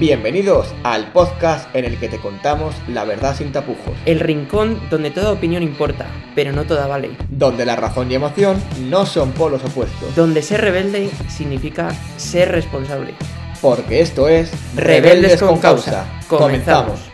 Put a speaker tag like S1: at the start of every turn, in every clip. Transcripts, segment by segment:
S1: Bienvenidos al podcast en el que te contamos la verdad sin tapujos,
S2: El rincón donde toda opinión importa, pero no toda vale.
S1: donde la razón y emoción no son polos opuestos,
S2: Donde ser rebelde significa ser responsable.
S1: porque esto es
S2: Rebeldes con Causa. Comenzamos.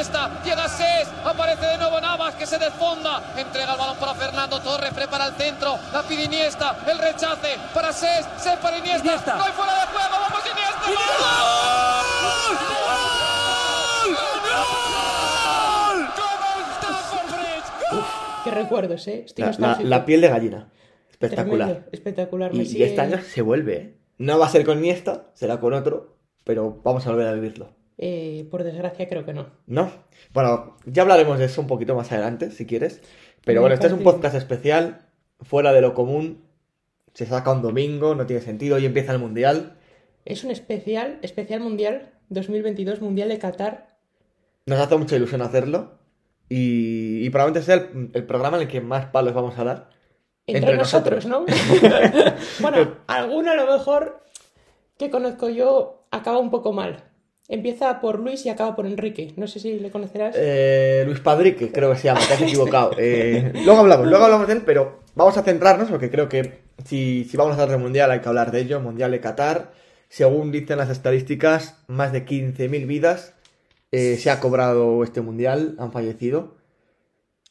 S3: Iniesta, llega Ses, aparece de nuevo Navas que se desfonda, entrega el balón para Fernando Torres, prepara el centro, la pide Iniesta, el rechace para Ses, Ses para Iniesta, no hay fuera de juego, vamos Iniesta, ¡Gol!
S4: Qué recuerdos, ¿eh? Estoy
S1: La, la- la piel de gallina. Espectacular.
S4: Tremendo, espectacular.
S1: Y, y este año se vuelve, ¿eh? No va a ser con Iniesta, será con otro, pero vamos a volver a vivirlo.
S4: Eh, por desgracia, creo que no.
S1: ¿No? Bueno, ya hablaremos de eso un poquito más adelante, si quieres. Pero
S4: Me
S1: bueno, este es un podcast especial, fuera de lo común. Se saca un domingo, no tiene sentido, y empieza el Mundial.
S4: Es un especial, especial mundial 2022, Mundial de Qatar.
S1: Nos hace mucha ilusión hacerlo. Y, y probablemente sea el, el programa en el que más palos vamos a dar.
S4: Entre,
S1: Entre
S4: nosotros, ¿no? bueno, alguno a lo mejor que conozco yo acaba un poco mal. Empieza por Luis y acaba por Enrique. No sé si le conocerás.
S1: Eh, Luis Padrique, creo que se llama, te has equivocado. Eh, luego hablamos, luego hablamos de él, pero vamos a centrarnos porque creo que si, si vamos a hablar del Mundial hay que hablar de ello. Mundial de Qatar. Según dicen las estadísticas, más de 15.000 vidas eh, se ha cobrado este Mundial, han fallecido.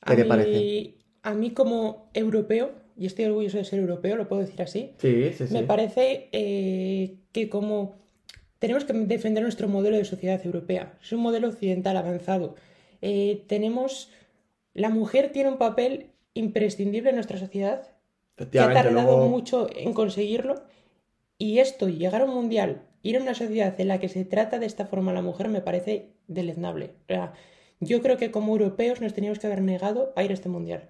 S1: ¿Qué
S4: a
S1: te
S4: mí,
S1: parece?
S4: A mí como europeo, y estoy orgulloso de ser europeo, lo puedo decir así,
S1: Sí, sí, sí.
S4: Me parece que como tenemos que defender nuestro modelo de sociedad europea, es un modelo occidental avanzado. Eh, tenemos, la mujer tiene un papel imprescindible en nuestra sociedad, que ha tardado
S1: luego-
S4: mucho en conseguirlo, y esto, llegar a un mundial, ir a una sociedad en la que se trata de esta forma a la mujer, me parece deleznable. O sea, yo creo que como europeos nos teníamos que haber negado a ir a este mundial.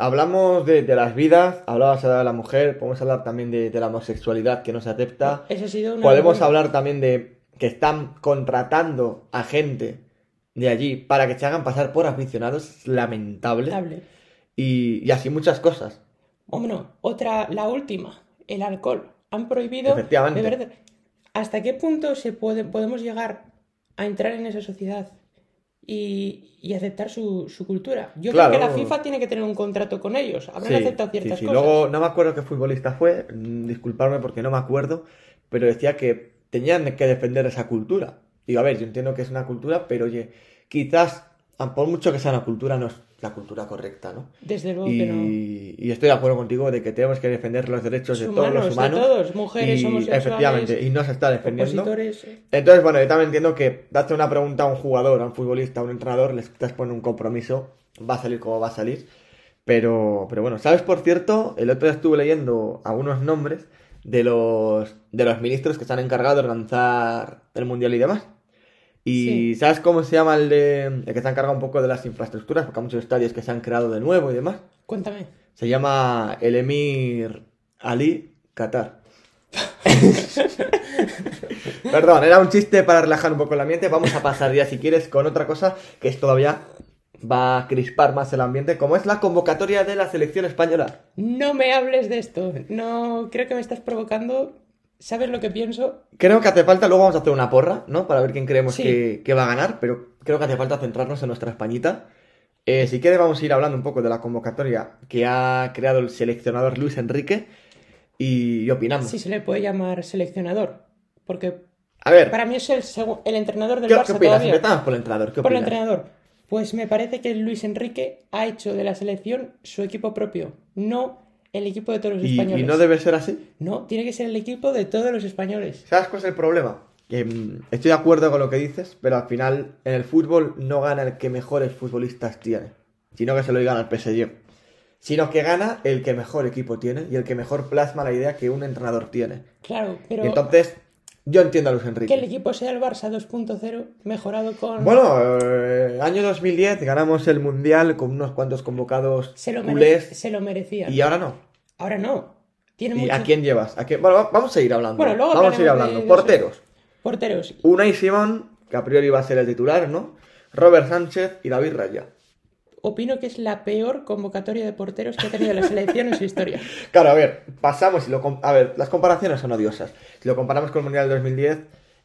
S1: Hablamos de, de las vidas, hablabas de la mujer, podemos hablar también de, de la homosexualidad que no se acepta.
S4: Eso ha sido una
S1: Podemos hablar también de que están contratando a gente de allí para que se hagan pasar por aficionados, es lamentable.
S4: Lamentable.
S1: Y, y así muchas cosas.
S4: Bueno, otra, la última, el alcohol. Han prohibido
S1: Efectivamente.
S4: beber. ¿Hasta qué punto se puede, podemos llegar a entrar en esa sociedad y, y aceptar su, su cultura? Yo
S1: Claro.
S4: creo que la FIFA tiene que tener un contrato con ellos. Habrán
S1: Sí,
S4: aceptado
S1: sí,
S4: ciertas
S1: sí.
S4: cosas.
S1: Luego no me acuerdo qué futbolista fue, mm, disculparme porque no me acuerdo, pero decía que tenían que defender esa cultura. Digo, a ver, yo entiendo que es una cultura, pero oye, quizás, por mucho que sea una cultura, no es la cultura correcta, ¿no?
S4: Desde luego que no.
S1: Y, y estoy de acuerdo contigo de que tenemos que defender los derechos de todos
S4: Humanos,
S1: los
S4: de
S1: humanos.
S4: todos, mujeres,
S1: y,
S4: homosexuales,
S1: Efectivamente, y no se está defendiendo.
S4: Opositores.
S1: Entonces, bueno, yo también entiendo que darte una pregunta a un jugador, a un futbolista, a un entrenador, les estás poniendo un compromiso, va a salir como va a salir. Pero, pero bueno, ¿sabes por cierto? El otro día estuve leyendo algunos nombres de los, de los ministros que están encargados de lanzar el mundial y demás. Y
S4: Sí.
S1: ¿sabes cómo se llama el, de, el que se ha encargado un poco de las infraestructuras? Porque hay muchos estadios que se han creado de nuevo y demás.
S4: Cuéntame.
S1: Se llama el Emir Ali Qatar. Perdón, era un chiste para relajar un poco el ambiente. Vamos a pasar ya, si quieres, con otra cosa que es todavía va a crispar más el ambiente, como es la convocatoria de la selección española.
S4: No me hables de esto. No creo que me estás provocando. ¿Sabes lo que pienso?
S1: Creo que hace falta, luego vamos a hacer una porra, ¿no? Para ver quién creemos
S4: Sí.
S1: que, que va a ganar, pero creo que hace falta centrarnos en nuestra Españita. Eh, si quieres, vamos a ir hablando un poco de la convocatoria que ha creado el seleccionador Luis Enrique y, y opinamos.
S4: Si se le puede llamar seleccionador. Porque
S1: A ver,
S4: para mí es el, el entrenador del
S1: ¿qué,
S4: Barça
S1: qué opinas?
S4: todavía.
S1: Empezamos por el entrenador. ¿Qué
S4: Por el
S1: opinas?
S4: entrenador. Pues me parece que Luis Enrique ha hecho de la selección su equipo propio, no el equipo de todos los
S1: Y,
S4: españoles.
S1: y no debe ser así.
S4: No, tiene que ser el equipo de todos los españoles.
S1: ¿Sabes cuál es el problema? Que mm, estoy de acuerdo con lo que dices, pero al final en el fútbol no gana el que mejores futbolistas tiene, sino que se lo digan al PSG. Sino que gana el que mejor equipo tiene y el que mejor plasma la idea que un entrenador tiene.
S4: Claro, pero
S1: Y entonces, yo entiendo a Luis
S4: que el
S1: Enrique.
S4: equipo sea el Barça 2.0 mejorado con...
S1: Bueno, eh, año 2010 ganamos el Mundial con unos cuantos convocados
S4: se lo,
S1: culés
S4: se lo merecía.
S1: y ahora no.
S4: Ahora no. Tiene
S1: ¿Y
S4: mucho-
S1: a quién llevas? ¿A quién? Bueno, va- vamos a ir hablando.
S4: Bueno, luego
S1: vamos a ir hablando.
S4: de-.
S1: Porteros.
S4: Porteros.
S1: Unai Simón, que a priori va a ser el titular, ¿no? Robert Sánchez y David Raya.
S4: Opino que es la peor convocatoria de porteros que ha tenido la selección en su historia.
S1: Claro, a ver, pasamos y lo... A ver, las comparaciones son odiosas. Si lo comparamos con el Mundial del 2010...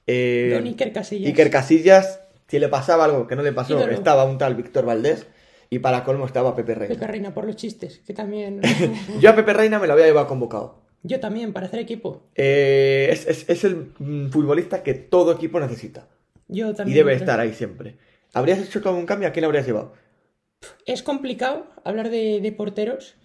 S1: Eh,
S4: Don Iker Casillas.
S1: Iker Casillas, si le pasaba algo que no le pasó,
S4: Ídolo.
S1: estaba un tal Víctor Valdés y para colmo estaba Pepe Reina.
S4: Pepe Reina por los chistes, que también.
S1: Yo a Pepe Reina me lo había llevado convocado.
S4: Yo también, para hacer equipo.
S1: Eh, es, es- es el mm, futbolista que todo equipo necesita
S4: Yo
S1: y
S4: también.
S1: debe
S4: lo creo.
S1: estar ahí siempre. ¿Habrías hecho un cambio? ¿A quién le habrías llevado?
S4: Es complicado hablar de, de porteros,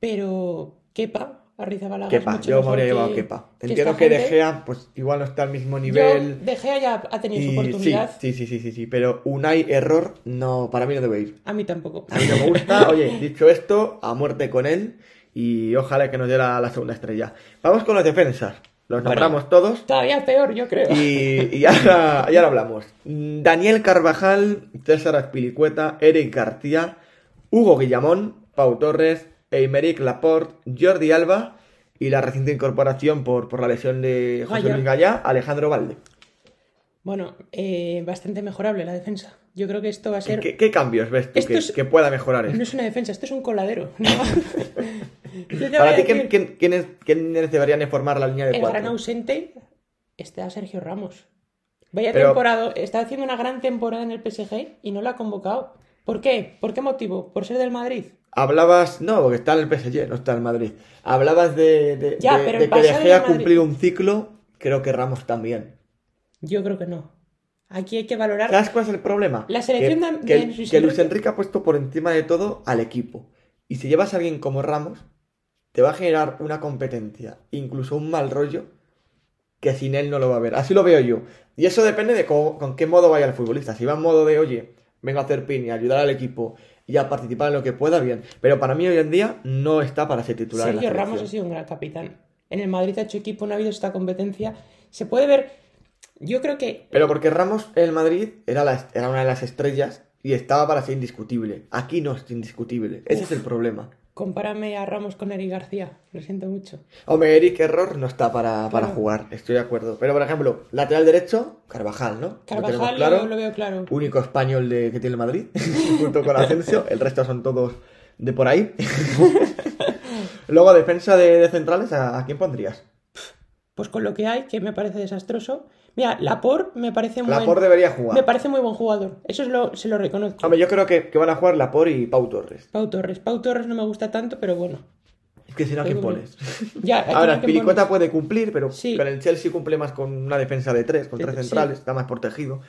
S4: pero Kepa, Arrizabalaga.
S1: Kepa, yo me habría llevado a Kepa. Entiendo que De Gea, pues igual no está al mismo nivel.
S4: De Gea ya ha tenido su
S1: Y
S4: oportunidad.
S1: sí, sí, sí, sí, sí, pero Unai error, no, para mí no debe ir.
S4: A mí tampoco.
S1: A mí no me gusta. Oye, dicho esto, a muerte con él y ojalá que nos dé la, la segunda estrella. Vamos con los defensas. Los
S4: Bueno.
S1: nombramos todos
S4: Todavía peor, yo creo.
S1: y, y ahora, hablamos. Daniel Carvajal, César Aspilicueta, Eric García, Hugo Guillamón, Pau Torres, Eimeric Laporte, Jordi Alba y la reciente incorporación por, por la lesión de José. Luis Gallá, Alejandro Valde.
S4: Bueno, eh, bastante mejorable la defensa. Yo creo que esto va a ser.
S1: ¿Qué, qué cambios ves tú que,
S4: es-
S1: que pueda mejorar esto?
S4: No es una defensa, esto es un coladero. ¿no?
S1: Para ti, ¿quién,
S4: decir,
S1: quién- quiénes, quiénes deberían de formar la línea de
S4: el
S1: cuatro?
S4: gran ausente está Sergio Ramos. Vaya
S1: Pero-
S4: temporada, está haciendo una gran temporada en el PSG y no la ha convocado. ¿Por qué? ¿Por qué motivo? ¿Por ser del Madrid?
S1: Hablabas, no, porque está en el PSG, no está en Madrid. Hablabas de, de,
S4: Ya,
S1: de- de que De Gea cumplido un ciclo, creo que Ramos también.
S4: Yo creo que no. Aquí hay que valorar.
S1: ¿Sabes cuál es el problema?
S4: La selección
S1: que,
S4: de-
S1: que,
S4: de
S1: que Luis
S4: Enrique-
S1: ha puesto por encima de todo al equipo. Y si llevas a alguien como Ramos, te va a generar una competencia, incluso un mal rollo, que sin él no lo va a ver. Así lo veo yo. Y eso depende de cómo- con qué modo vaya el futbolista. Si va en modo de, oye, vengo a hacer pin y a ayudar al equipo y a participar en lo que pueda, bien. Pero para mí hoy en día no está para ser titular. en la
S4: Sergio Ramos ha sido un gran capitán. En el Madrid ha hecho equipo, no ha habido esta competencia. Se puede ver. Yo creo que
S1: Pero porque Ramos en el Madrid era, la- era una de las estrellas y estaba para ser indiscutible. Aquí no es indiscutible. Ese es el problema.
S4: compárame a Ramos con Eric García. Lo siento mucho.
S1: Hombre, Eric Error no está para, para
S4: Claro.
S1: jugar, estoy de acuerdo. Pero, por ejemplo, lateral derecho, Carvajal, ¿no? Lo
S4: Carvajal
S1: claro.
S4: lo, lo veo claro.
S1: Único español de, que tiene el Madrid, junto con Asensio. El resto son todos de por ahí. Luego, defensa de, de centrales, ¿a, a quién pondrías?
S4: Pues con lo que hay, que me parece desastroso. Mira, Laporte me parece muy
S1: Laporte debería jugar.
S4: Me parece muy buen jugador. Eso es lo, se lo reconozco.
S1: Hombre, yo creo que, que van a jugar Laporte y Pau Torres.
S4: Pau Torres. Pau Torres no me gusta tanto, pero bueno.
S1: Es que si no, ¿a quién pones?
S4: Ya,
S1: Ahora, Piricueta puede cumplir, pero,
S4: Sí.
S1: pero el Chelsea cumple más con una defensa de tres, con tres
S4: sí.
S1: centrales, está más protegido.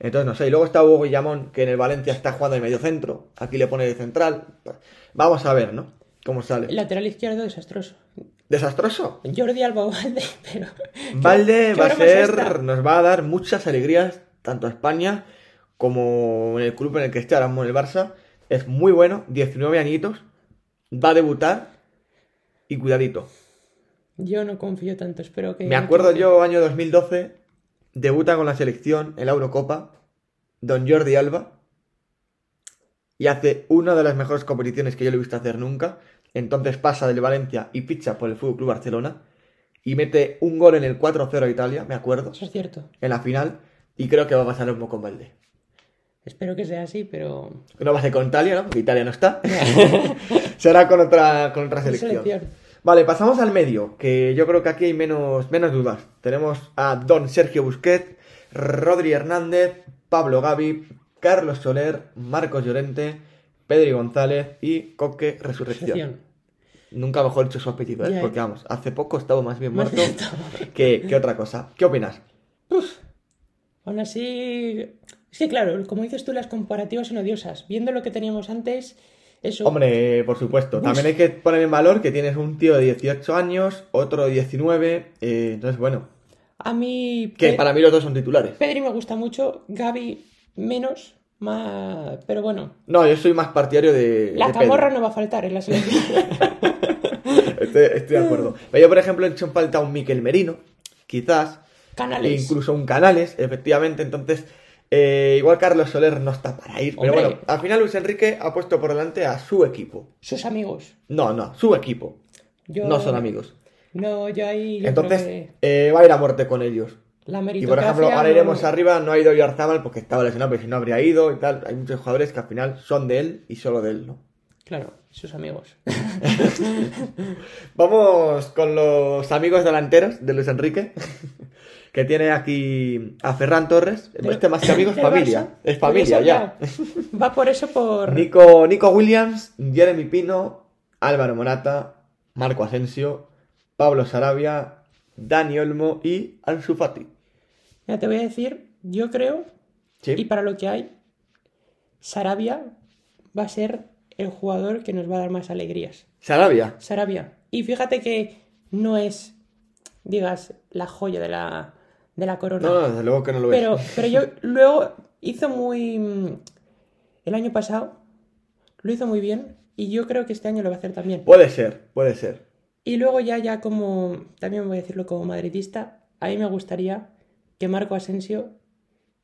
S1: Entonces, no sé. Y luego está Hugo Guillamón, que en el Valencia está jugando de medio centro. Aquí le pone de central. Vamos a ver, ¿no? Cómo sale.
S4: Lateral izquierdo desastroso.
S1: ¿Desastroso?
S4: Jordi Alba o Valde, pero.
S1: Valde
S4: ¿Qué
S1: va a ser, nos va a dar muchas alegrías, tanto a España como en el club en el que esté ahora mismo el Barça. Es muy bueno, 19 añitos, va a debutar y cuidadito.
S4: Yo no confío tanto, espero que.
S1: Me acuerdo yo, año 2012, debuta con la selección en la Eurocopa, Don Jordi Alba, y hace una de las mejores competiciones que yo le he visto hacer nunca. Entonces pasa del Valencia y ficha por el Fútbol Club Barcelona y mete un gol en el 4-0 a Italia, me acuerdo,
S4: Eso es cierto.
S1: en la final, y creo que va a pasar lo mismo con Valde.
S4: Espero que sea así, pero.
S1: No va a ser con Italia, ¿no? Porque Italia no está. Será con otra, con otra selección.
S4: Selección.
S1: Vale, pasamos al medio, que yo creo que aquí hay menos, menos dudas. Tenemos a Don Sergio Busquets, Rodri Hernández, Pablo Gavi, Carlos Soler, Marcos Llorente, Pedri González y Coque Resurrección.
S4: Selección.
S1: Nunca mejor dicho su apellido, ¿eh? Porque vamos, hace poco estaba más bien muerto que, que otra cosa. ¿Qué opinas?
S4: Aún así. Es que claro, como dices tú, las comparativas son odiosas. Viendo lo que teníamos antes, eso.
S1: Hombre, por supuesto. También hay que poner en valor que tienes un tío de 18 años, otro de 19. eh, entonces, bueno,
S4: A mí.
S1: que
S4: Pe-
S1: para mí los dos son titulares.
S4: Pedri me gusta mucho, Gaby menos, más. Pero bueno,
S1: No, yo soy más partidario de.
S4: la
S1: de
S4: camorra no va a faltar en la selección.
S1: Estoy, estoy de acuerdo. Pero yo, por ejemplo, he hecho falta un Miquel Merino, quizás.
S4: Canales.
S1: E incluso un Canales, efectivamente. Entonces, eh, igual Carlos Soler no está para ir. Pero bueno, al final Luis Enrique ha puesto por delante a su equipo.
S4: Sus amigos.
S1: No, no, su equipo.
S4: Yo-
S1: No son amigos.
S4: No, yo ahí. yo
S1: Entonces,
S4: que
S1: eh, va a ir a muerte con ellos.
S4: La
S1: Y por ejemplo, ahora
S4: no-
S1: iremos arriba, no ha ido Yarzábal porque estaba lesionado, pero si no habría ido y tal. Hay muchos jugadores que al final son de él y solo de él, ¿no?
S4: Claro, sus amigos.
S1: Vamos con los amigos delanteros de Luis Enrique, que tiene aquí a Ferran Torres. Este más que amigos, familia. Es familia ya.
S4: Va por eso por.
S1: Nico, Nico Williams, Jeremy Pino, Álvaro Morata, Marco Asensio, Pablo Sarabia, Dani Olmo y Ansu Fati.
S4: Mira, te voy a decir, yo creo,
S1: Sí.
S4: y para lo que hay, Sarabia va a ser el jugador que nos va a dar más alegrías.
S1: Sarabia.
S4: Sarabia. Y fíjate que no es, digas, la joya de la, de la corona.
S1: No, desde luego que no lo es.
S4: pero, pero yo luego hizo muy. mm, El año pasado lo hizo muy bien y yo creo que este año lo va a hacer también.
S1: Puede ser, puede ser.
S4: Y luego ya, ya como, también voy a decirlo como madridista, a mí me gustaría que Marco Asensio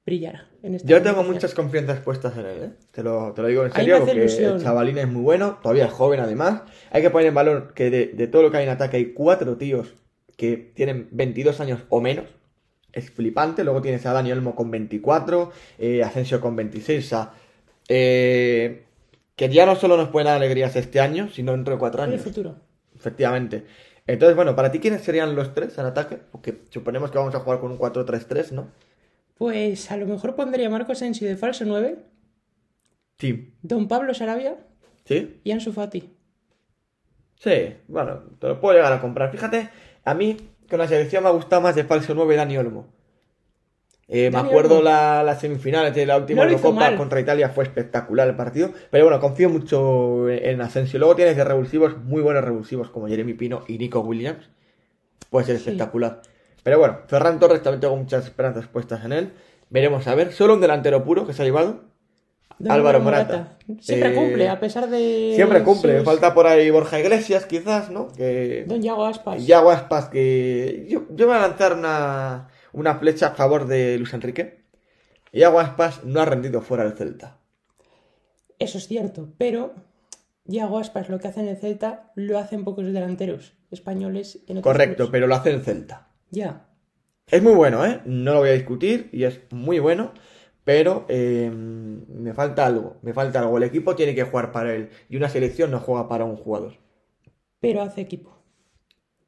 S4: brillara en esta
S1: Yo tengo muchas confianzas puestas en él, ¿eh? Te lo, te lo digo en serio, porque
S4: ilusión.
S1: el chavalín es muy bueno, todavía es joven además. Hay que poner en valor que de, de todo lo que hay en ataque hay cuatro tíos que tienen 22 años o menos. Es flipante. Luego tienes a Dani Olmo con 24, eh, Asensio con 26. O sea, eh, que ya no solo nos pueden dar alegrías este año, sino dentro de cuatro
S4: En el
S1: años.
S4: futuro.
S1: Efectivamente. Entonces, bueno, para ti, ¿quiénes serían los tres en ataque? Porque suponemos que vamos a jugar con un 4-3-3, ¿no?
S4: Pues a lo mejor pondría a Marco Asensio de falso 9,
S1: Sí.
S4: Don Pablo Sarabia
S1: ¿Sí?
S4: y Ansu Fati.
S1: Sí, bueno, te lo puedo llegar a comprar. Fíjate, a mí con la selección me ha gustado más de falso 9 Dani Olmo. Eh, me acuerdo
S4: Olmo.
S1: la- las semifinales de la última
S4: No mal.
S1: contra Italia, fue espectacular el partido. Pero bueno, confío mucho en Asensio. Luego tienes de revulsivos, muy buenos revulsivos como Jeremy Pino y Nico Williams. Puede ser
S4: Sí.
S1: espectacular. Pero bueno, Ferran Torres también tengo muchas esperanzas puestas en él. Veremos a ver. Solo un delantero puro que se ha llevado. Álvaro Morata.
S4: Siempre
S1: Eh,
S4: cumple, a pesar de.
S1: Siempre cumple.
S4: sus-
S1: Falta por ahí Borja Iglesias, quizás, ¿no? Que
S4: Don Yago Aspas.
S1: Yago Aspas, que yo, yo voy a lanzar una, una flecha a favor de Luis Enrique. Yago Aspas no ha rendido fuera del Celta.
S4: Eso es cierto, pero Yago Aspas lo que hace en el Celta lo hacen pocos delanteros españoles en otros
S1: Correcto, pero lo hace el Celta.
S4: Ya.
S1: Es muy bueno, ¿eh? No lo voy a discutir y es muy bueno, pero eh, me falta algo, me falta algo. El equipo tiene que jugar para él y una selección no juega para un jugador.
S4: pero hace equipo.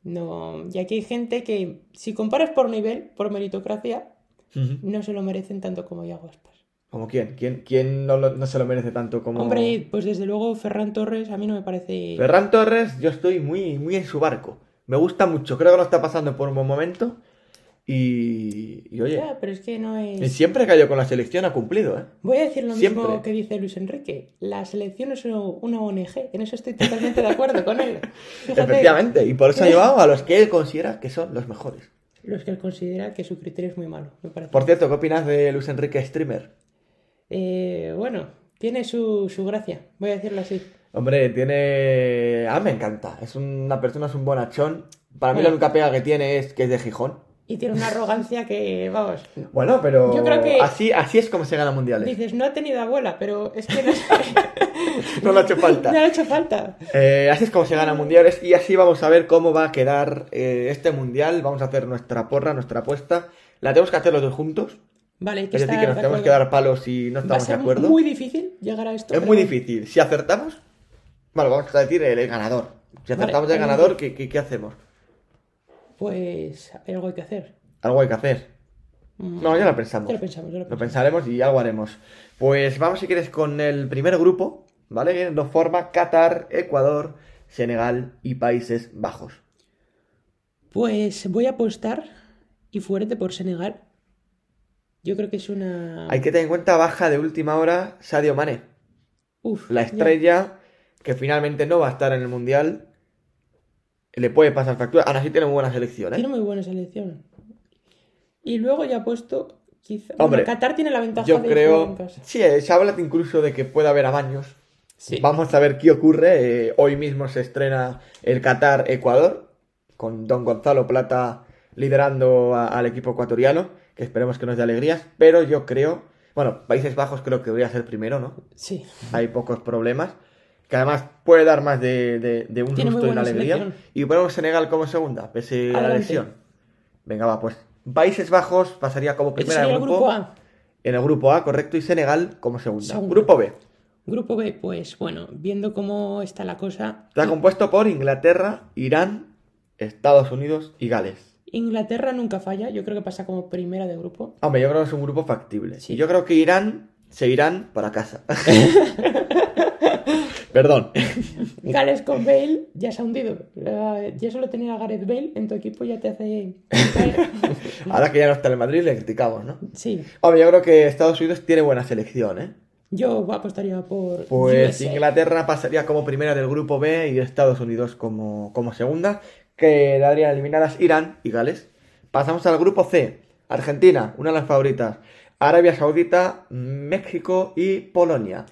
S4: No, y aquí hay gente que, si comparas por nivel, por meritocracia, no se lo merecen tanto como Yago Aspas.
S1: ¿Como quién? ¿Quién, quién no, lo- no se lo merece tanto como...
S4: Hombre, pues desde luego Ferran Torres a mí no me parece...
S1: Ferran Torres, yo estoy muy, muy en su barco. Me gusta mucho, creo que lo está pasando por un buen momento. Y, y oye,
S4: Ya, pero es que no
S1: y
S4: es...
S1: siempre ido con la selección ha cumplido, ¿eh?
S4: Voy a decir lo
S1: Siempre.
S4: mismo que dice Luis Enrique. La selección es una ONG. En eso estoy totalmente de acuerdo con él. Fíjate,
S1: Efectivamente, y por eso ha llevado a los que él considera que son los mejores.
S4: Los que él considera que su criterio es muy malo, me parece.
S1: Por cierto, ¿qué opinas de Luis Enrique Streamer?
S4: Eh, bueno, tiene su, su gracia, voy a decirlo así.
S1: Hombre, tiene... A mí me encanta, es una persona, es un bonachón. Para mí la única pega que tiene es que es de Gijón.
S4: Y tiene una arrogancia que, vamos,
S1: Bueno, pero
S4: Yo creo que-
S1: así, así es como se gana mundiales.
S4: dices, no ha tenido abuela, pero es que no,
S1: No le ha hecho falta.
S4: no le ha hecho falta.
S1: Eh, así es como se gana mundiales y así vamos a ver cómo va a quedar eh, este mundial. Vamos a hacer nuestra porra, nuestra apuesta. La tenemos que hacer los dos juntos.
S4: Vale, hay que
S1: Es decir, que nos
S4: de
S1: tenemos que dar palos si no
S4: Va a
S1: estamos de acuerdo.
S4: muy difícil llegar a esto.
S1: Es muy difícil. Si acertamos, bueno, vamos a decir el, el ganador. Si
S4: Vale,
S1: acertamos el ganador, ¿qué, qué, qué hacemos?
S4: Pues algo hay que hacer.
S1: Algo hay que hacer.
S4: Mm,
S1: No, ya lo pensamos.
S4: Ya lo pensamos, ya lo
S1: Lo
S4: pensamos.
S1: pensaremos y algo haremos. Pues vamos, si quieres, con el primer grupo, ¿vale? Que nos forma Qatar, Ecuador, Senegal y Países Bajos.
S4: Pues voy a apostar y fuerte por Senegal. Yo creo que es una.
S1: Hay que tener en cuenta baja de última hora Sadio Mané,
S4: Uf,
S1: la
S4: ya.
S1: estrella que finalmente no va a estar en el Mundial. Le puede pasar factura. Aún así tiene muy buena selección,
S4: Tiene
S1: ¿eh?
S4: muy buena selección. Y luego ya he puesto. Quizá...
S1: Hombre,
S4: bueno, Qatar tiene la ventaja
S1: Yo
S4: de en
S1: creo...
S4: casa.
S1: Sí, eh, se habla incluso de que puede haber amaños.
S4: Sí.
S1: Vamos a ver qué ocurre. Eh, hoy mismo se estrena el Qatar-Ecuador, con Don Gonzalo Plata liderando a- al equipo ecuatoriano, que esperemos que nos dé alegrías. Pero yo creo, bueno, Países Bajos creo que debería ser primero, ¿no?
S4: Sí.
S1: Hay pocos problemas. Que además puede dar más de, de- de un
S4: Tiene muy
S1: susto y una alegría.
S4: selección.
S1: Y ponemos Senegal como segunda, pese a la lesión. Venga, va, pues Países Bajos pasaría como primera del
S4: el
S1: grupo,
S4: grupo A.
S1: en el grupo A, correcto, y Senegal como segunda.
S4: Segunda.
S1: Grupo B.
S4: Grupo B, pues bueno, viendo cómo está la cosa,
S1: Está compuesto por Inglaterra, Irán, Estados Unidos y Gales.
S4: Inglaterra nunca falla, yo creo que pasa como primera de grupo.
S1: Hombre, yo creo que es un grupo factible.
S4: Sí.
S1: Y yo creo que Irán se irán para casa. Perdón.
S4: Gales con Bale ya se ha hundido. Ya solo tener a Gareth Bale en tu equipo ya te hace...
S1: Ahora que ya no está en el Madrid, le criticamos, ¿no?
S4: Sí,
S1: Hombre, yo creo que Estados Unidos tiene buena selección, ¿eh?
S4: yo apostaría por
S1: Pues
S4: USA.
S1: Inglaterra pasaría como primera del grupo B y Estados Unidos como, como segunda. Quedarían eliminadas Irán y Gales. Pasamos al grupo C. Argentina, una de las favoritas. Arabia Saudita, México y Polonia.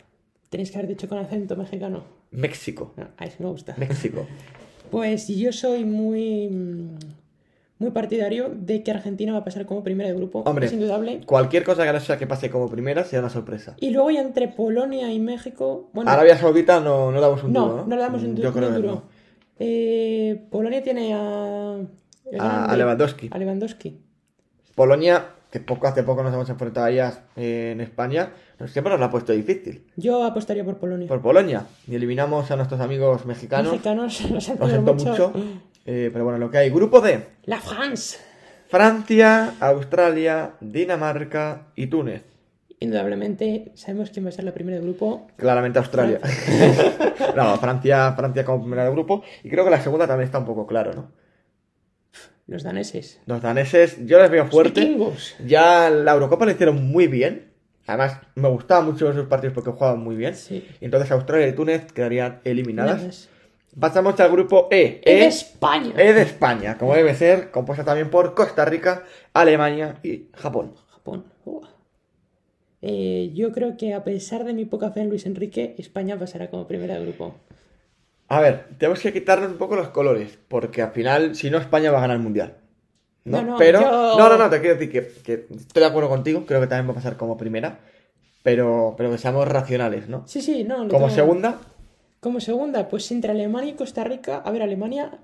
S4: Tenéis que haber dicho con acento mexicano.
S1: México.
S4: No, a eso me gusta.
S1: México.
S4: Pues yo soy muy, mm, muy partidario de que Argentina va a pasar como primera de grupo.
S1: Hombre.
S4: Es indudable.
S1: Cualquier cosa que no sea que pase como primera será una sorpresa.
S4: Y luego ya entre Polonia y México. Bueno,
S1: Arabia Saudita no, no damos un
S4: no,
S1: duro, ¿no?
S4: no le damos un, du-
S1: Yo
S4: un
S1: creo que
S4: duro.
S1: no.
S4: Eh, Polonia tiene a.
S1: A- a Lewandowski.
S4: A Lewandowski.
S1: Polonia, que poco hace poco nos hemos enfrentado a ellas eh, en España, nos- siempre nos la ha puesto difícil.
S4: Yo apostaría por Polonia.
S1: Por Polonia. Y eliminamos a nuestros amigos mexicanos.
S4: Mexicanos siento
S1: siento
S4: mucho.
S1: mucho. eh, pero bueno, lo que hay. Grupo D.
S4: La France.
S1: Francia, Australia, Dinamarca y Túnez.
S4: Indudablemente sabemos quién va a ser la primera de grupo.
S1: Claramente Australia. no, Francia, Francia como primera del grupo. Y creo que la segunda también está un poco claro, ¿no?
S4: Los daneses.
S1: Los daneses, yo les veo
S4: Los
S1: fuerte.
S4: vikingos.
S1: Ya la Eurocopa lo hicieron muy bien. Además, me gustaban mucho ver sus partidos porque jugaban muy bien.
S4: Sí.
S1: Y entonces Australia y Túnez quedarían eliminadas. Pasamos al grupo E.
S4: En
S1: E,
S4: España.
S1: E de España, como debe ser, compuesta también por Costa Rica, Alemania y Japón.
S4: Japón. Eh, yo creo que a pesar de mi poca fe en Luis Enrique, España pasará como primera de grupo.
S1: A ver, tenemos que quitarnos un poco los colores, porque al final, si no, España va a ganar el mundial. ¿no?
S4: No, no,
S1: pero,
S4: yo-
S1: no, no, no, te quiero decir que, que estoy de acuerdo contigo, creo que también va a pasar como primera, pero, pero que seamos racionales, ¿no?
S4: Sí, sí, no.
S1: Como
S4: tengo-
S1: segunda,
S4: Como segunda, pues entre Alemania y Costa Rica. A ver, Alemania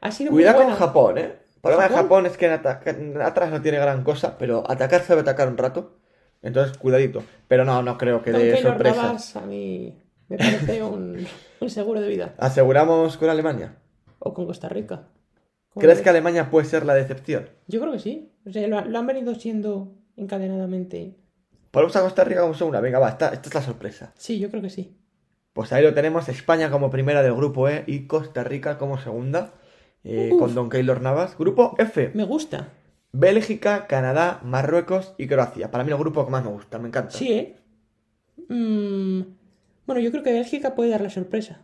S4: ha sido
S1: cuidado
S4: muy
S1: con. Japón, ¿eh? El problema de
S4: ¿Japón?
S1: Es que en ataca- en atrás no tiene gran cosa, pero atacar sabe atacar un rato. Entonces, cuidadito. Pero no, no creo que
S4: Con
S1: dé sorpresas.
S4: A mí me parece un, un seguro de vida.
S1: ¿Aseguramos con Alemania?
S4: O con Costa Rica. ¿Cómo
S1: ¿Crees
S4: ves?
S1: que Alemania puede ser la decepción?
S4: Yo creo que sí. O sea, lo, lo han venido siendo encadenadamente.
S1: Ponemos a Costa Rica como segunda. Venga, va, esta, esta es la sorpresa.
S4: Sí, yo creo que sí.
S1: Pues ahí lo tenemos, España como primera del grupo E y Costa Rica como segunda, eh, con Don Keylor Navas. Grupo F,
S4: Me gusta.
S1: Bélgica, Canadá, Marruecos y Croacia. Para mí el grupo que más me gusta, me encanta.
S4: Sí, ¿eh? Mm, bueno, yo creo que Bélgica puede dar la sorpresa.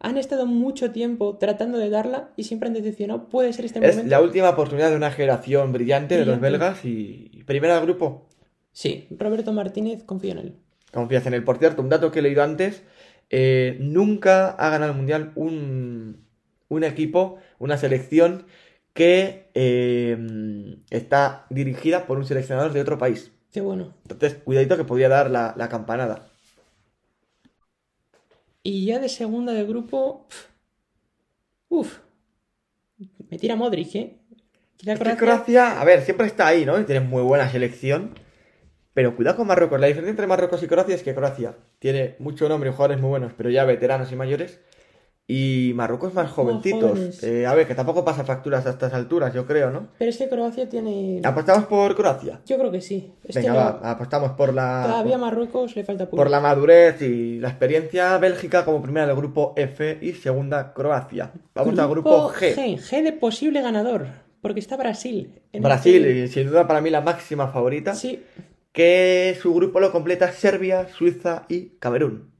S4: Han estado mucho tiempo tratando de darla y siempre han decepcionado. Puede ser este
S1: Es
S4: momento.
S1: la última oportunidad de una generación brillante de los belgas y primera del grupo.
S4: Sí, Roberto Martínez, confío en él.
S1: Confías en él. Por cierto, un dato que he leído antes, eh, nunca ha ganado el Mundial un, un equipo, una selección que eh, está dirigida por un seleccionador de otro país.
S4: Qué bueno.
S1: Entonces, cuidadito que podría dar la, la campanada.
S4: Y ya de segunda de grupo. pf, Uf. Me tira Modric, ¿eh?
S1: Que
S4: Croacia-
S1: Croacia, a ver, siempre está ahí, ¿no? Y tiene muy buena selección. Pero cuidado con Marruecos. La diferencia entre Marruecos y Croacia es que Croacia tiene mucho nombre y jugadores muy buenos, pero ya veteranos y mayores. Y Marruecos más jovencitos. Eh, a ver, que tampoco pasa facturas a estas alturas, yo creo, ¿no?
S4: Pero es que Croacia tiene.
S1: ¿Apostamos por Croacia?
S4: Yo creo que sí. Es
S1: Venga,
S4: que no-
S1: va, apostamos por la,
S4: todavía a Marruecos le falta
S1: por la madurez y la experiencia. Bélgica como primera del grupo F y segunda Croacia. Vamos al grupo G.
S4: G. G de posible ganador. Porque está Brasil. en
S1: Brasil,
S4: este-
S1: y sin duda para mí la máxima favorita.
S4: Sí.
S1: Que su grupo lo completa Serbia, Suiza y Camerún.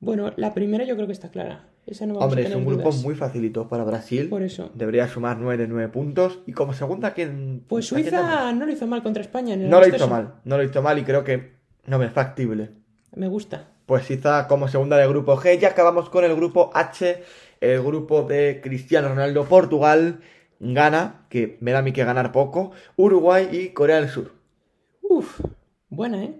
S4: Bueno, la primera yo creo que está clara. Esa no
S1: Hombre, es un grupo
S4: dudas.
S1: muy facilito para Brasil.
S4: Por eso.
S1: Debería sumar 9 de 9 puntos. Y como segunda, ¿quién?
S4: Pues? Suiza no lo hizo mal contra España. en el
S1: No lo hizo mal. No lo hizo mal y creo que no me es factible.
S4: Me gusta.
S1: Pues Suiza como segunda del grupo G. Ya acabamos con el grupo H, el grupo de Cristiano Ronaldo, Portugal, Ghana, que me da a mí que ganar poco, Uruguay y Corea del Sur.
S4: Uf, buena, ¿eh?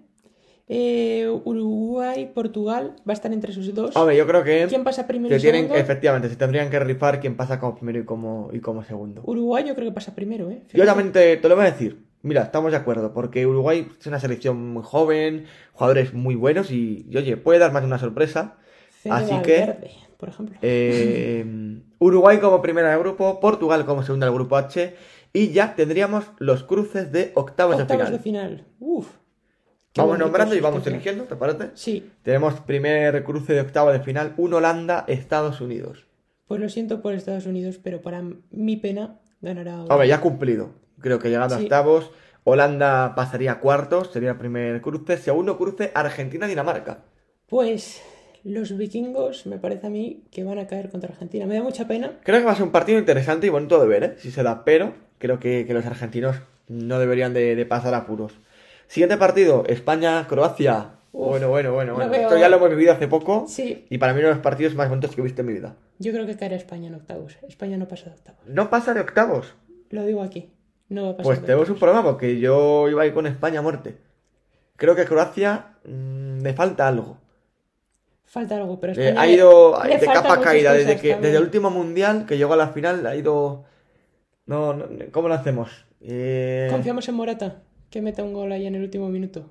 S4: Eh, Uruguay, Portugal, va a estar entre esos dos.
S1: Hombre, yo creo que
S4: ¿Quién pasa primero y
S1: tienen,
S4: segundo?
S1: efectivamente, se tendrían que rifar quién pasa como primero y como, y como segundo.
S4: Uruguay yo creo que pasa primero, ¿eh?
S1: Yo también te, te lo voy a decir. Mira, estamos de acuerdo, porque Uruguay es una selección muy joven, jugadores muy buenos y, y, oye, puede dar más de una sorpresa.
S4: Fede
S1: Así que-
S4: Valverde, por ejemplo.
S1: Eh, Uruguay como primera de grupo, Portugal como segunda del grupo H y ya tendríamos los cruces de octavos,
S4: Octavos
S1: de
S4: de
S1: final.
S4: final. Uf.
S1: Vamos nombrando y vamos eligiendo, ¿te parece?
S4: Sí,
S1: Tenemos primer cruce de octavos de final, un Holanda, Estados Unidos.
S4: pues lo siento por Estados Unidos, pero para mi pena ganará.
S1: Hombre, ya ha cumplido. Creo que llegando a octavos, Holanda pasaría a cuartos, sería el primer cruce. Segundo cruce, Argentina-Dinamarca.
S4: Pues los vikingos me parece a mí que van a caer contra Argentina. Me da mucha pena.
S1: Creo que va a ser un partido interesante y bonito de ver, ¿eh? Si se da, pero creo que, que los argentinos no deberían de, de pasar apuros. Siguiente partido, España-Croacia. Bueno, bueno, bueno,
S4: lo
S1: bueno.
S4: veo.
S1: Esto ya lo hemos vivido hace poco.
S4: Sí,
S1: Y para mí uno de los partidos más bonitos que he visto en mi vida.
S4: yo creo que caerá España en octavos. España no pasa de octavos.
S1: No pasa de octavos.
S4: Lo digo aquí. No va a pasar.
S1: Pues
S4: de
S1: tenemos un problema porque yo iba a ir con España a muerte. Creo que Croacia mm, le falta algo.
S4: Falta algo, pero
S1: Eh,
S4: España
S1: ha
S4: le-
S1: ido
S4: le
S1: de capa caída. Desde, que,
S4: también.
S1: desde el último mundial que llegó a la final ha ido. No, no, ¿cómo lo hacemos? Eh,
S4: Confiamos en Morata, que meta un gol ahí en el último minuto.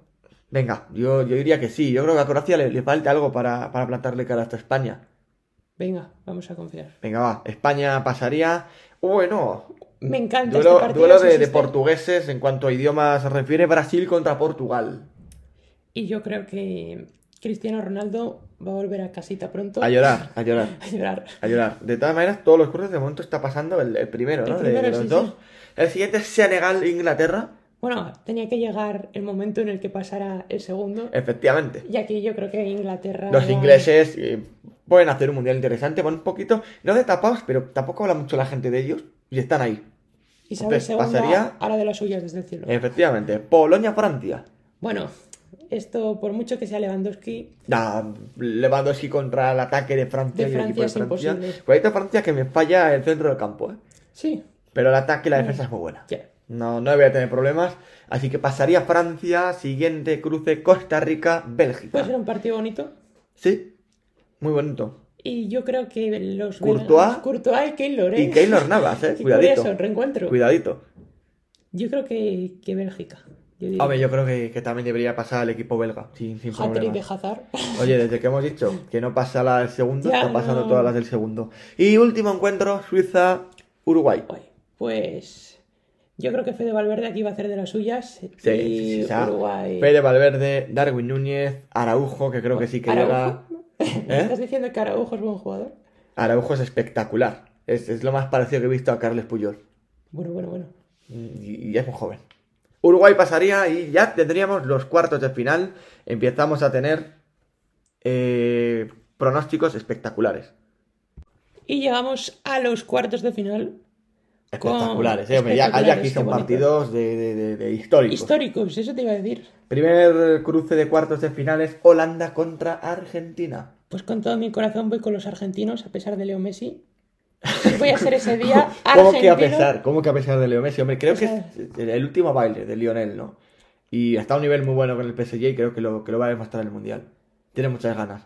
S1: Venga, yo, yo diría que sí. Yo creo que a Croacia le, le falta algo para, para plantarle cara hasta España.
S4: Venga, vamos a confiar.
S1: Venga, va. España pasaría. Bueno,
S4: Me encanta
S1: duelo,
S4: este partido.
S1: duelo de, de portugueses en cuanto a idioma se refiere. Brasil contra Portugal.
S4: Y yo creo que Cristiano Ronaldo va a volver a casita pronto.
S1: A llorar, a llorar.
S4: A llorar.
S1: A llorar. De todas maneras, todos los cruces de momento está pasando el, el primero,
S4: El
S1: ¿no? De- los
S4: sí,
S1: dos.
S4: sí.
S1: El siguiente es Senegal-Inglaterra.
S4: Bueno, tenía que llegar el momento en el que pasara el segundo.
S1: Efectivamente.
S4: Y aquí yo creo que Inglaterra.
S1: Los ingleses eh, pueden hacer un mundial interesante, van un poquito, no de tapados, pero tampoco habla mucho la gente de ellos y están ahí.
S4: Isabel II
S1: pasaría-
S4: a la de las suyas desde el cielo.
S1: Efectivamente. Polonia-Francia.
S4: Bueno, esto por mucho que sea Lewandowski,
S1: Nah, Lewandowski contra el ataque de Francia
S4: De
S1: y el equipo de
S4: Francia es imposible.
S1: Francia que me falla el centro del campo, ¿eh?
S4: sí,
S1: Pero el ataque y la defensa es muy buena.
S4: ya.
S1: No, no voy a tener problemas. Así que pasaría Francia, siguiente cruce Costa Rica, Bélgica.
S4: Puede ser un partido bonito.
S1: Sí, muy bonito.
S4: Y yo creo que los
S1: Courtois.
S4: Courtois y Keylor, ¿eh?
S1: Y Keylor Navas, eh,
S4: Qué
S1: cuidadito.
S4: curioso, reencuentro.
S1: Cuidadito.
S4: Yo creo que, que Bélgica. Yo.
S1: Hombre, yo creo que, que también debería pasar al equipo belga, sin, sin
S4: Hat-trick de
S1: problemas.
S4: Hazard.
S1: Oye, desde que hemos dicho que no pasa la del segundo,
S4: Ya,
S1: está pasando
S4: no.
S1: todas las del segundo. Y último encuentro, Suiza-Uruguay.
S4: Pues yo creo que Fede Valverde aquí va a hacer de las suyas.
S1: Sí,
S4: y
S1: sí, sí, o sea,
S4: Uruguay.
S1: Fede Valverde, Darwin Núñez, Araujo, que creo que sí que llega.
S4: Araujo.
S1: ¿Eh?
S4: ¿Estás diciendo que Araujo es buen jugador?
S1: Araujo es espectacular. Es, es lo más parecido que he visto a Carles Puyol.
S4: Bueno, bueno, bueno.
S1: Y, y es muy joven. Uruguay pasaría y ya tendríamos los cuartos de final. Empezamos a tener eh, pronósticos espectaculares.
S4: Y llegamos a los cuartos de final.
S1: Espectaculares, eh,
S4: espectaculares,
S1: son
S4: qué bonito.
S1: partidos de, de- de- de históricos.
S4: Históricos, eso te iba a decir.
S1: Primer cruce de cuartos de finales, Holanda contra Argentina.
S4: Pues con todo mi corazón voy con los argentinos, a pesar de Leo Messi. Voy a ser ese día
S1: ¿Cómo que a
S4: argentino.
S1: pesar? ¿Cómo que a pesar de Leo Messi? Hombre, creo que es el último baile de Lionel, ¿no? Y está a un nivel muy bueno con el PSG y creo que lo, que lo va a demostrar en el Mundial. Tiene muchas ganas.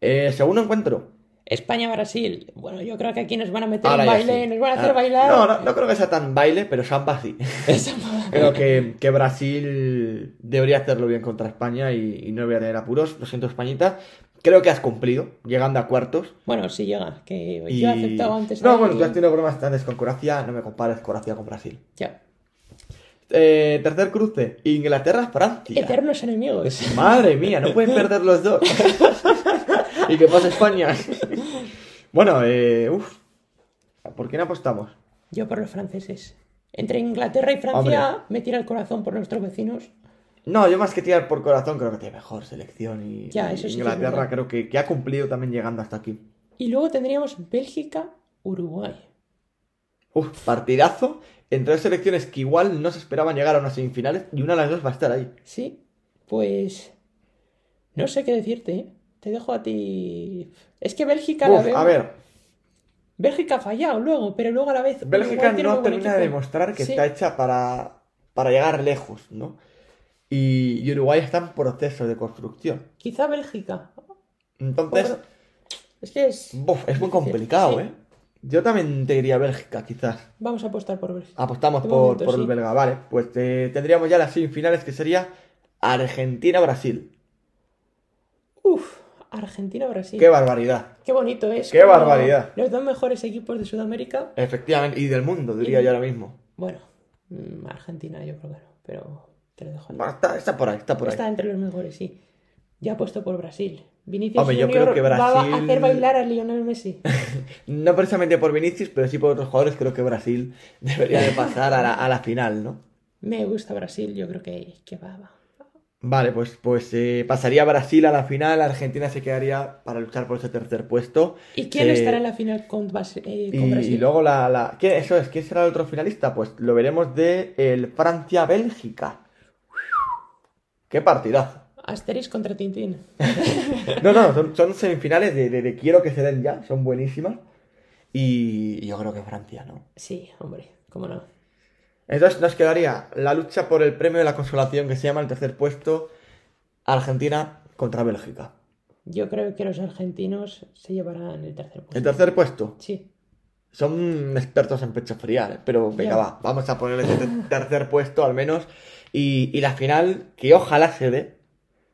S1: Eh, segundo encuentro.
S4: España-Brasil. Bueno, yo creo que aquí nos van a meter
S1: Ahora
S4: en baile,
S1: sí.
S4: nos van a hacer
S1: Ah,
S4: bailar.
S1: No, no, no creo que sea tan baile, pero samba sí. creo que, que Brasil debería hacerlo bien contra España y, y no voy a tener apuros. Lo siento, Españita. Creo que has cumplido, llegando a cuartos.
S4: Bueno, sí llega, que
S1: Y...
S4: yo he aceptado antes.
S1: No, bueno, tú has tenido problemas antes con Croacia. No me compares Croacia con Brasil.
S4: Ya.
S1: Eh, tercer cruce, Inglaterra-Francia.
S4: Eternos enemigos.
S1: Madre mía, no pueden perder los dos. ¿Y qué pasa España? Bueno, eh, uff. ¿Por quién apostamos?
S4: Yo por los franceses. Entre Inglaterra y Francia
S1: Hombre.
S4: me tira el corazón por nuestros vecinos.
S1: No, yo más que tirar por corazón creo que tiene mejor selección y
S4: Ya, eso sí
S1: Inglaterra creo que, que ha cumplido también llegando hasta aquí.
S4: Y luego tendríamos Bélgica-Uruguay.
S1: Uf, partidazo entre dos selecciones que igual no se esperaban llegar a unas semifinales y una de las dos va a estar ahí.
S4: Sí, pues. No sé qué decirte, ¿eh? Te dejo a ti. Es que Bélgica la
S1: Uf,
S4: veo-
S1: a ver,
S4: Bélgica ha fallado luego, pero luego a la vez.
S1: Bélgica no termina de demostrar que
S4: Sí.
S1: está hecha para, para llegar lejos, ¿no? y, y Uruguay está en proceso de construcción.
S4: Quizá Bélgica.
S1: Entonces,
S4: Es que es.
S1: buf, es muy complicado,
S4: sí.
S1: ¿eh? Yo también te diría Bélgica, quizás.
S4: Vamos a apostar por Bélgica.
S1: Apostamos
S4: De
S1: por,
S4: momento,
S1: por
S4: sí.
S1: el belga, vale. Pues eh, tendríamos ya las semifinales que sería Argentina-Brasil.
S4: Uf, Argentina-Brasil.
S1: ¡Qué barbaridad!
S4: Qué bonito es.
S1: ¡Qué barbaridad!
S4: Los dos mejores equipos de Sudamérica.
S1: Efectivamente, y del mundo, diría
S4: Y-
S1: yo ahora mismo.
S4: Bueno, mm, Argentina yo creo que no, pero te lo dejo.
S1: Bueno, está, está por ahí, está por ahí.
S4: Está entre los mejores, sí. Ya apuesto por Brasil. Vinicius
S1: Hombre, yo creo que
S4: va a
S1: Brasil-
S4: hacer bailar a Lionel Messi.
S1: No precisamente por Vinicius, pero sí por otros jugadores. Creo que Brasil debería de pasar a la, a la final, ¿no?
S4: Me gusta Brasil, yo creo que, que va, va.
S1: Vale, pues, pues eh, pasaría Brasil a la final, Argentina se quedaría para luchar por ese tercer puesto.
S4: ¿Y quién
S1: Eh,
S4: estará en la final con, eh, con
S1: Y,
S4: Brasil?
S1: y luego la, la... ¿Quién, eso es, ¿quién será el otro finalista? Pues lo veremos de el Francia-Bélgica. ¡Qué partidazo!
S4: Asteris contra Tintín.
S1: No, no, son, son semifinales de, de- de quiero que se den ya, son buenísimas. Y yo creo que Francia, ¿no?
S4: Sí, hombre, cómo no.
S1: Entonces nos quedaría la lucha por el premio de la consolación que se llama el tercer puesto Argentina contra Bélgica.
S4: Yo creo que los argentinos se llevarán el tercer puesto.
S1: El tercer puesto.
S4: Sí,
S1: Son expertos en pecho friar, ¿eh? pero venga,
S4: Ya.
S1: va, vamos a ponerle ese ter- tercer puesto al menos. Y, y la final, que ojalá se dé,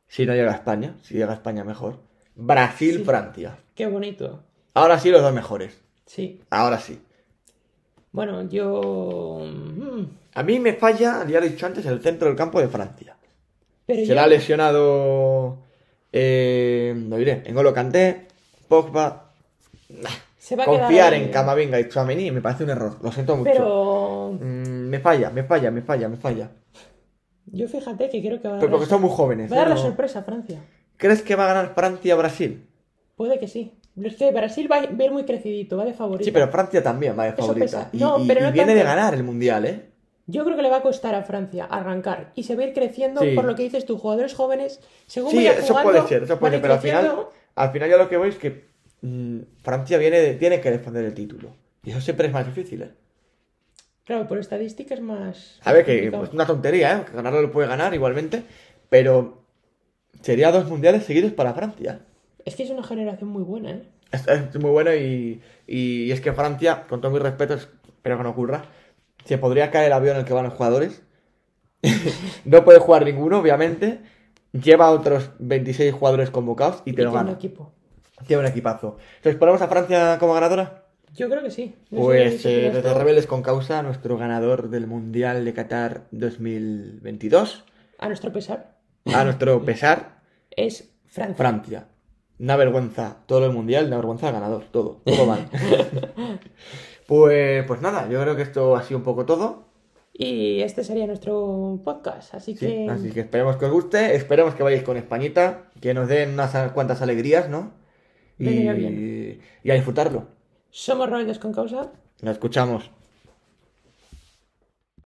S1: si no llega a España, si llega a España mejor. Brasil-Francia.
S4: qué bonito.
S1: Ahora sí los dos mejores.
S4: Sí.
S1: Ahora sí.
S4: Bueno, yo... mm,
S1: A mí me falla, ya lo he dicho antes, el centro del campo de Francia.
S4: Pero
S1: Se
S4: yo...
S1: le ha lesionado. Eh, lo diré. Engolo Kanté, Pogba.
S4: Se va a
S1: Confiar en Camavinga y Chouameni me parece un error. Lo siento mucho.
S4: Pero
S1: Mm, me falla, me falla, me falla, me falla.
S4: yo fíjate que creo que va a dar,
S1: Pero porque
S4: la,
S1: son muy jóvenes.
S4: va a dar
S1: ¿eh?
S4: la sorpresa a Francia.
S1: ¿Crees que va a ganar Francia o Brasil?
S4: Puede que sí. Es que Brasil va a ir muy crecidito, va de favorito.
S1: Sí, pero Francia también va de
S4: Eso
S1: favorita. Y,
S4: No,
S1: y-
S4: pero
S1: y
S4: no
S1: viene de ganar el mundial, ¿eh?
S4: Yo creo que le va a costar a Francia arrancar y se va a ir creciendo
S1: Sí.
S4: por lo que dices tú, jugadores jóvenes, según
S1: Sí,
S4: vaya
S1: eso
S4: jugando,
S1: puede ser, eso puede ser. Pero al final, al final yo lo que voy es que mm, Francia viene de- tiene que defender el título. Y eso siempre es más difícil, ¿eh?
S4: Claro, por estadística es más.
S1: A ver, que es una tontería, ¿eh? Que ganarlo lo puede ganar igualmente, pero sería dos mundiales seguidos para Francia.
S4: Es que es una generación muy buena, ¿eh?
S1: Es, es muy bueno y, y es que Francia, con todo mi respeto, espero que no ocurra, se podría caer el avión en el que van los jugadores. no puede jugar ninguno, obviamente. Lleva a otros 26 jugadores convocados y
S4: Y
S1: te lo
S4: tiene un
S1: gana.
S4: equipo.
S1: Tiene un equipazo. Entonces, ¿ponemos a Francia como ganadora?
S4: Yo creo que sí. No
S1: Pues eh, desde
S4: tú.
S1: Rebeldes con Causa, nuestro ganador del Mundial de Qatar 2022.
S4: A nuestro pesar,
S1: A nuestro pesar,
S4: es Francia.
S1: Francia. Una vergüenza todo el mundial, una vergüenza ganador, todo, todo mal. pues, pues nada, yo creo que esto ha sido un poco todo.
S4: Y este sería nuestro podcast. Así
S1: Sí,
S4: que.
S1: así que esperemos que os guste, esperemos que vayáis con Españita, que nos den unas cuantas alegrías, ¿no? Y,
S4: bien.
S1: y a disfrutarlo.
S4: Somos rebeldes con causa.
S1: Nos escuchamos.